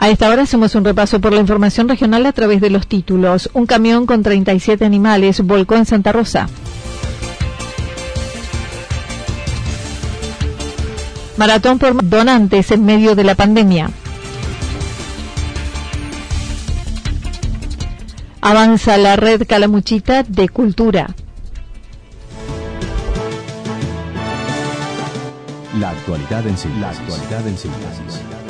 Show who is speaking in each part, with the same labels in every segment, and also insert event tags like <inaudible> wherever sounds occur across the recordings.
Speaker 1: A esta hora hacemos un repaso por la información regional a través de los títulos. Un camión con 37 animales volcó en Santa Rosa. Maratón por donantes en medio de la pandemia. Avanza la red Calamuchita de Cultura.
Speaker 2: La actualidad en síntesis. La actualidad en síntesis.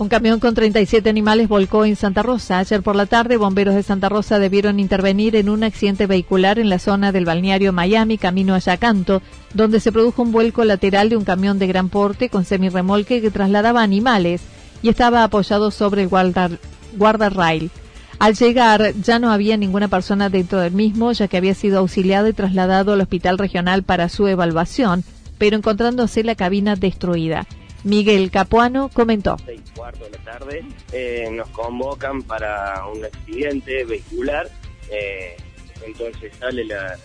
Speaker 1: Un camión con 37 animales volcó en Santa Rosa. Ayer por la tarde, bomberos de Santa Rosa debieron intervenir en un accidente vehicular en la zona del balneario Miami, camino a Yacanto, donde se produjo un vuelco lateral de un camión de gran porte con semirremolque que trasladaba animales y estaba apoyado sobre el guardarrail. Al llegar ya no había ninguna persona dentro del mismo, ya que había sido auxiliado y trasladado al hospital regional para su evaluación, pero encontrándose la cabina destruida. Miguel Capuano comentó.
Speaker 3: Seis cuarto de la tarde eh, nos convocan para un accidente vehicular. Eh, entonces sale la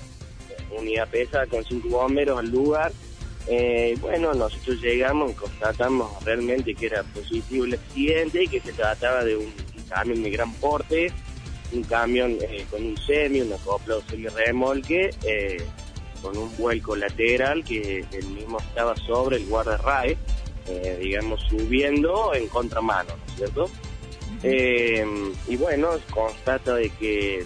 Speaker 3: unidad pesa con cinco bomberos al lugar. Eh, bueno, nosotros llegamos y constatamos realmente que era positivo el accidente y que se trataba de un camión de gran porte, un camión con un semi, un acoplado semi-remolque, con un vuelco lateral que el mismo estaba sobre el guardarrae eh, digamos, subiendo en contramano, ¿no es cierto? Eh, y bueno, constata de que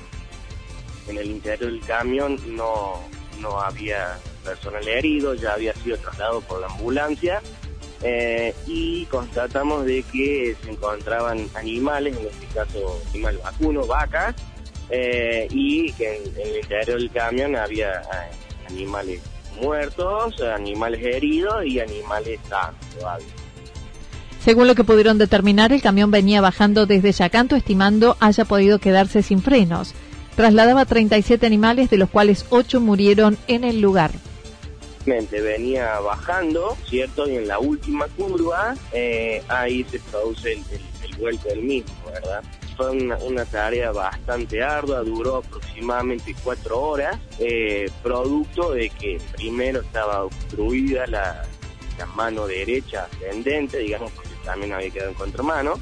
Speaker 3: en el interior del camión no, no había personal herido, ya había sido trasladado por la ambulancia eh, y constatamos de que se encontraban animales, en este caso animal vacuno, vacas, y que en, en, el interior del camión había animales muertos, animales heridos y animales sanos todavía.
Speaker 1: Según lo que pudieron determinar, el camión venía bajando desde Yacanto, estimando haya podido quedarse sin frenos. Trasladaba 37 animales, de los cuales 8 murieron en el lugar.
Speaker 3: Venía bajando, ¿cierto? Y en la última curva, eh, ahí se produce el, el vuelco del mismo, ¿verdad? fue una, tarea bastante ardua, duró aproximadamente cuatro horas, eh, producto de que primero estaba obstruida la, mano derecha ascendente, digamos, porque también había quedado en contramano.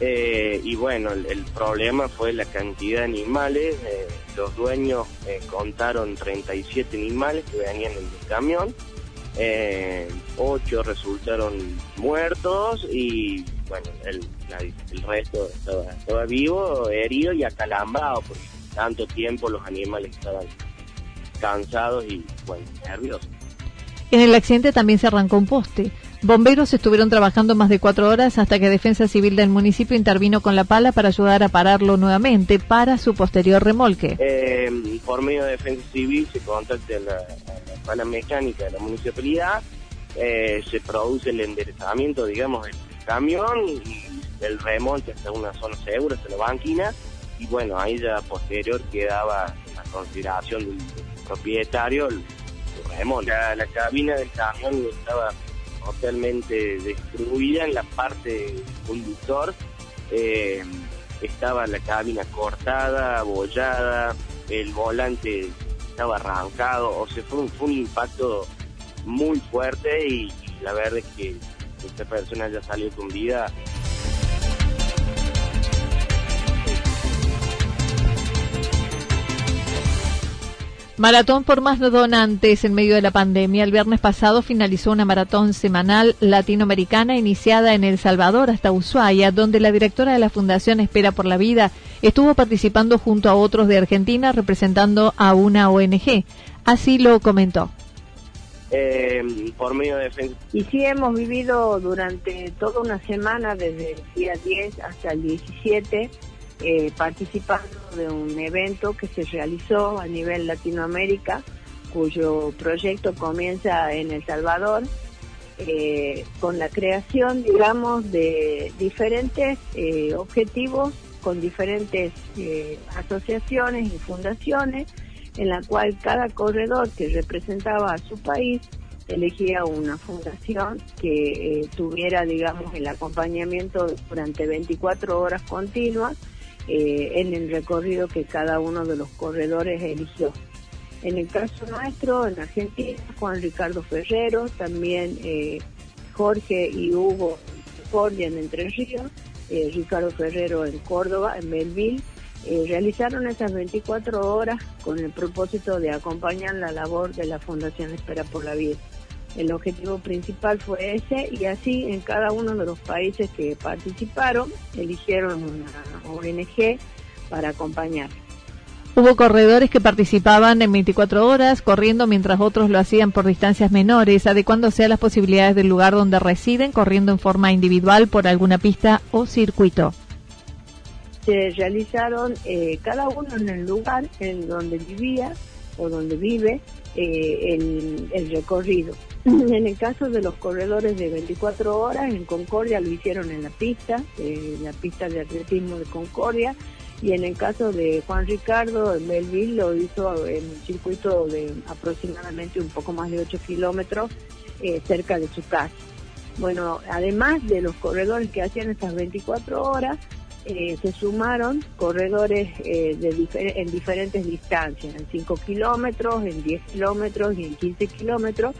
Speaker 3: Eh, y bueno, el, problema fue la cantidad de animales. Eh, los dueños contaron 37 animales que venían en el camión. ocho resultaron muertos y bueno, el, el resto estaba, vivo, herido y acalambrado, porque tanto tiempo los animales estaban cansados y, bueno, nerviosos.
Speaker 1: En el accidente también se arrancó un poste. Bomberos estuvieron trabajando más de cuatro horas hasta que Defensa Civil del municipio intervino con la pala para ayudar a pararlo nuevamente para su posterior remolque.
Speaker 3: Eh, por medio de Defensa Civil se contacta la, la pala mecánica de la municipalidad, eh, se produce el enderezamiento, digamos, del camión y el remonte hasta una zona segura, hasta la banquina, y bueno, ahí ya posterior quedaba la consideración del, propietario el, remonte. La, cabina del camión estaba totalmente destruida en la parte conductor, eh, estaba la cabina cortada, abollada, el volante estaba arrancado, o sea, fue un, fue un impacto muy fuerte y, la verdad es que esta persona ya salió con vida
Speaker 1: Maratón por más donantes en medio de la pandemia. El viernes pasado finalizó una maratón semanal latinoamericana iniciada en El Salvador hasta Ushuaia, donde la directora de la Fundación Espera por la Vida estuvo participando junto a otros de Argentina representando a una ONG. Así lo comentó.
Speaker 3: Eh, por medio de
Speaker 4: Y sí hemos vivido durante toda una semana, desde el día 10 hasta el 17, eh, participando de un evento que se realizó a nivel Latinoamérica, cuyo proyecto comienza en El Salvador, eh, con la creación, digamos, de diferentes eh, objetivos con diferentes asociaciones y fundaciones, en la cual cada corredor que representaba a su país elegía una fundación que tuviera, digamos, el acompañamiento durante 24 horas continuas eh, en el recorrido que cada uno de los corredores eligió. En el caso nuestro, en Argentina, Juan Ricardo Ferrero, también eh, Jorge y Hugo Cordia en Entre Ríos, eh, Ricardo Ferrero en Córdoba, en Melville, realizaron esas 24 horas con el propósito de acompañar la labor de la Fundación Espera por la Vida. El objetivo principal fue ese y así en cada uno de los países que participaron eligieron una ONG para acompañar.
Speaker 1: Hubo corredores que participaban en 24 horas, corriendo mientras otros lo hacían por distancias menores, adecuándose a las posibilidades del lugar donde residen, corriendo en forma individual por alguna pista o circuito.
Speaker 4: Se realizaron eh, cada uno en el lugar en donde vivía o donde vive eh, el recorrido. <laughs> En el caso de los corredores de 24 horas, en Concordia lo hicieron en la pista, en la pista de atletismo de Concordia, y en el caso de Juan Ricardo, en Melville lo hizo en un circuito de aproximadamente un poco más de 8 kilómetros eh, cerca de su casa. Bueno, además de los corredores que hacían estas 24 horas, eh, se sumaron corredores eh, de en diferentes distancias, en 5 kilómetros, en 10 kilómetros y en 15 kilómetros,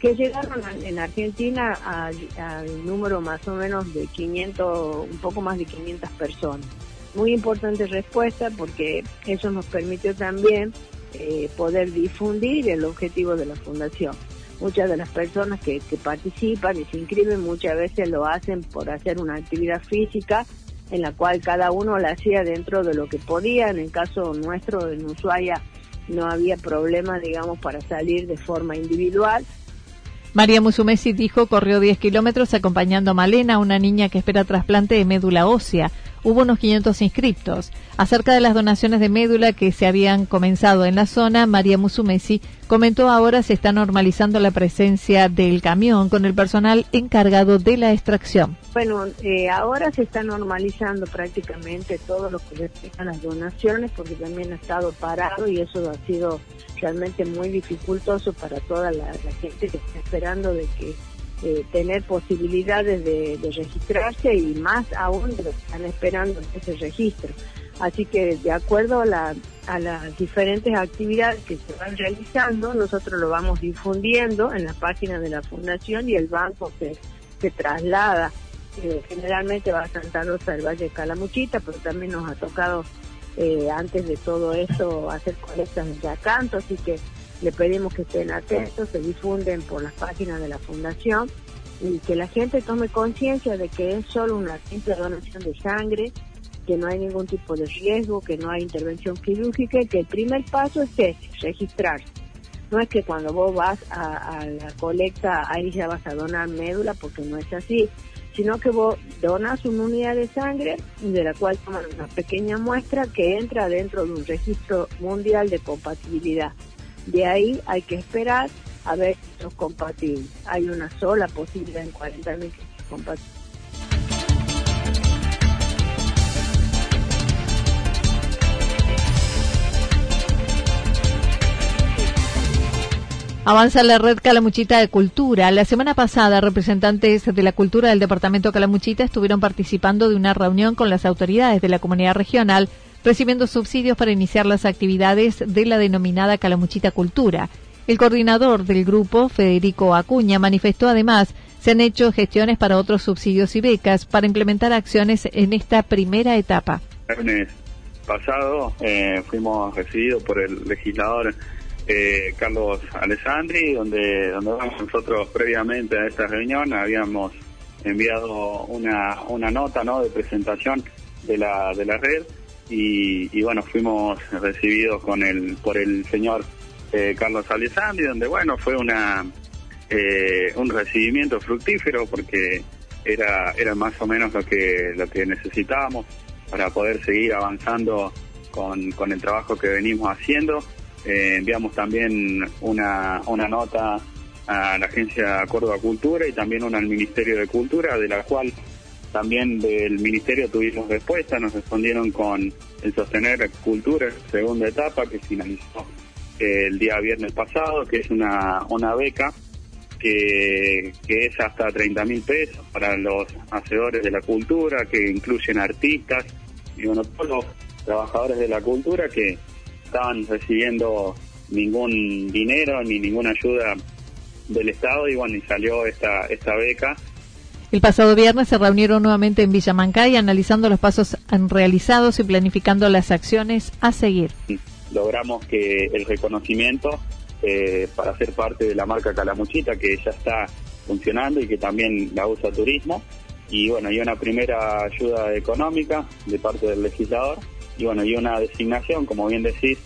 Speaker 4: que llegaron en Argentina al número más o menos de 500, un poco más de 500 personas. Muy importante respuesta porque eso nos permitió también eh, poder difundir el objetivo de la fundación. Muchas de las personas que, que participan y se inscriben muchas veces lo hacen por hacer una actividad física en la cual cada uno la hacía dentro de lo que podía. En el caso nuestro en Ushuaia no había problema, digamos, para salir de forma individual
Speaker 1: María Musumesi dijo corrió 10 kilómetros acompañando a Malena, una niña que espera trasplante de médula ósea hubo unos 500 inscriptos. Acerca de las donaciones de médula que se habían comenzado en la zona, María Musumesi comentó ahora se está normalizando la presencia del camión con el personal encargado de la extracción.
Speaker 4: Bueno, eh, ahora se está normalizando prácticamente todo lo que respecta a las donaciones porque también ha estado parado y eso ha sido realmente muy dificultoso para toda la gente que está esperando de que eh, tener posibilidades de, registrarse y más aún de lo que están esperando ese registro. Así que de acuerdo a, las diferentes actividades que se van realizando, nosotros lo vamos difundiendo en la página de la fundación y el banco se, se traslada. Eh, generalmente va a Santa Rosa del Valle de Calamuchita, pero también nos ha tocado eh, antes de todo eso hacer colectas en Yacanto, así que le pedimos que estén atentos, se difunden por las páginas de la fundación y que la gente tome conciencia de que es solo una simple donación de sangre, que no hay ningún tipo de riesgo, que no hay intervención quirúrgica y que el primer paso es registrarse. No es que cuando vos vas a, la colecta ahí ya vas a donar médula, porque no es así, sino que vos donas una unidad de sangre de la cual toman una pequeña muestra que entra dentro de un registro mundial de compatibilidad. De ahí hay que esperar a ver si son compatibles. Hay una sola posibilidad en 40 mil que son compatibles.
Speaker 1: Avanza la red Calamuchita de Cultura. La semana pasada, representantes de la cultura del departamento Calamuchita estuvieron participando de una reunión con las autoridades de la comunidad regional recibiendo subsidios para iniciar las actividades de la denominada Calamuchita Cultura. El coordinador del grupo, Federico Acuña, manifestó además se han hecho gestiones para otros subsidios y becas para implementar acciones en esta primera etapa.
Speaker 5: El pasado eh, fuimos recibidos por el legislador eh, Carlos Alessandri, donde, donde nosotros previamente a esta reunión habíamos enviado una, una nota ¿no? de presentación de la, de la red y, bueno, fuimos recibidos con el, por el señor eh, Carlos Alessandri, donde bueno, fue una eh, un recibimiento fructífero porque era, era más o menos lo que, lo que necesitábamos para poder seguir avanzando con, con el trabajo que venimos haciendo. Eh, enviamos también una, una nota a la Agencia Córdoba Cultura y también una al Ministerio de Cultura, de la cual también del Ministerio tuvimos respuesta, nos respondieron con el Sostener Cultura, segunda etapa, que finalizó el día viernes pasado, que es una, una beca que, que es hasta 30 mil pesos para los hacedores de la cultura, que incluyen artistas y bueno, todos los trabajadores de la cultura que estaban recibiendo ningún dinero ni ninguna ayuda del Estado y bueno, y salió esta, esta beca.
Speaker 1: El pasado viernes se reunieron nuevamente en Villamancay analizando los pasos realizados y planificando las acciones a seguir.
Speaker 5: Logramos que el reconocimiento eh, para ser parte de la marca Calamuchita que ya está funcionando y que también la usa turismo. Y bueno, hay una primera ayuda económica de parte del legislador y bueno, y una designación, como bien decís,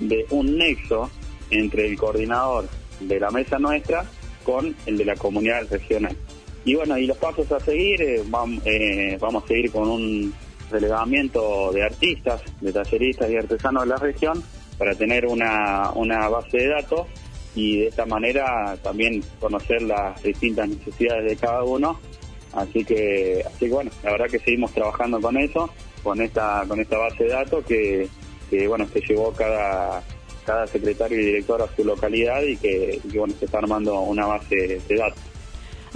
Speaker 5: de un nexo entre el coordinador de la mesa nuestra con el de la comunidad regional. Y bueno, y los pasos a seguir, eh, vamos, eh, vamos a seguir con un relevamiento de artistas, de talleristas y artesanos de la región para tener una, una base de datos y de esta manera también conocer las distintas necesidades de cada uno. Así que, así que bueno, la verdad que seguimos trabajando con eso, con esta, con esta base de datos que, que bueno, se llevó cada, cada secretario y director a su localidad y que, y que bueno, se está armando una base de datos.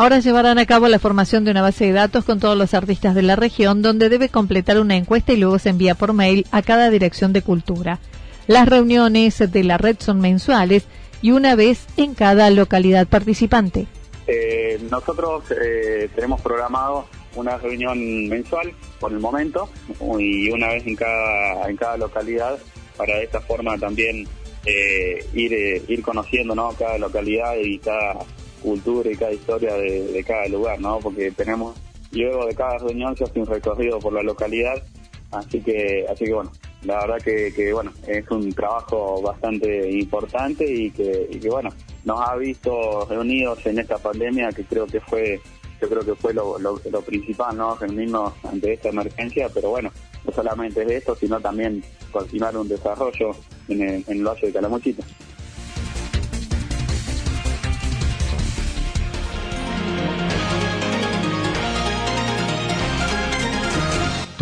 Speaker 1: Ahora llevarán a cabo la formación de una base de datos con todos los artistas de la región, donde debe completar una encuesta y luego se envía por mail a cada dirección de cultura. Las reuniones de la red son mensuales y una vez en cada localidad participante.
Speaker 5: Eh, nosotros eh, tenemos programado una reunión mensual por el momento y una vez en cada en cada localidad para de esta forma también eh, ir ir conociendo ¿no? cada localidad y cada cultura y cada historia de, cada lugar no porque tenemos luego de cada reunión se hace un recorrido por la localidad así que así que bueno la verdad que, bueno, es un trabajo bastante importante y que, bueno, nos ha visto reunidos en esta pandemia que creo que fue yo creo que fue lo, principal, ¿no? Reunirnos ante esta emergencia, pero bueno, no solamente es esto, sino también continuar un desarrollo en el, en el Valle de Calamuchita.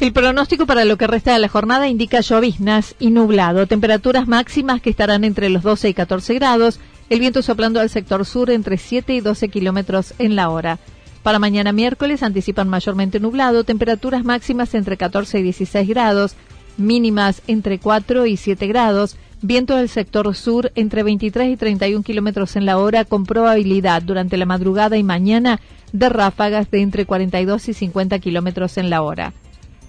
Speaker 1: El pronóstico para lo que resta de la jornada indica lloviznas y nublado, temperaturas máximas que estarán entre los 12 y 14 grados, el viento soplando al sector sur entre 7 y 12 kilómetros en la hora. Para mañana miércoles anticipan mayormente nublado, temperaturas máximas entre 14 y 16 grados, mínimas entre 4 y 7 grados, viento del sector sur entre 23 y 31 kilómetros en la hora con probabilidad durante la madrugada y mañana de ráfagas de entre 42 y 50 kilómetros en la hora.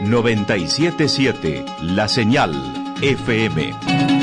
Speaker 2: 977 La Señal FM.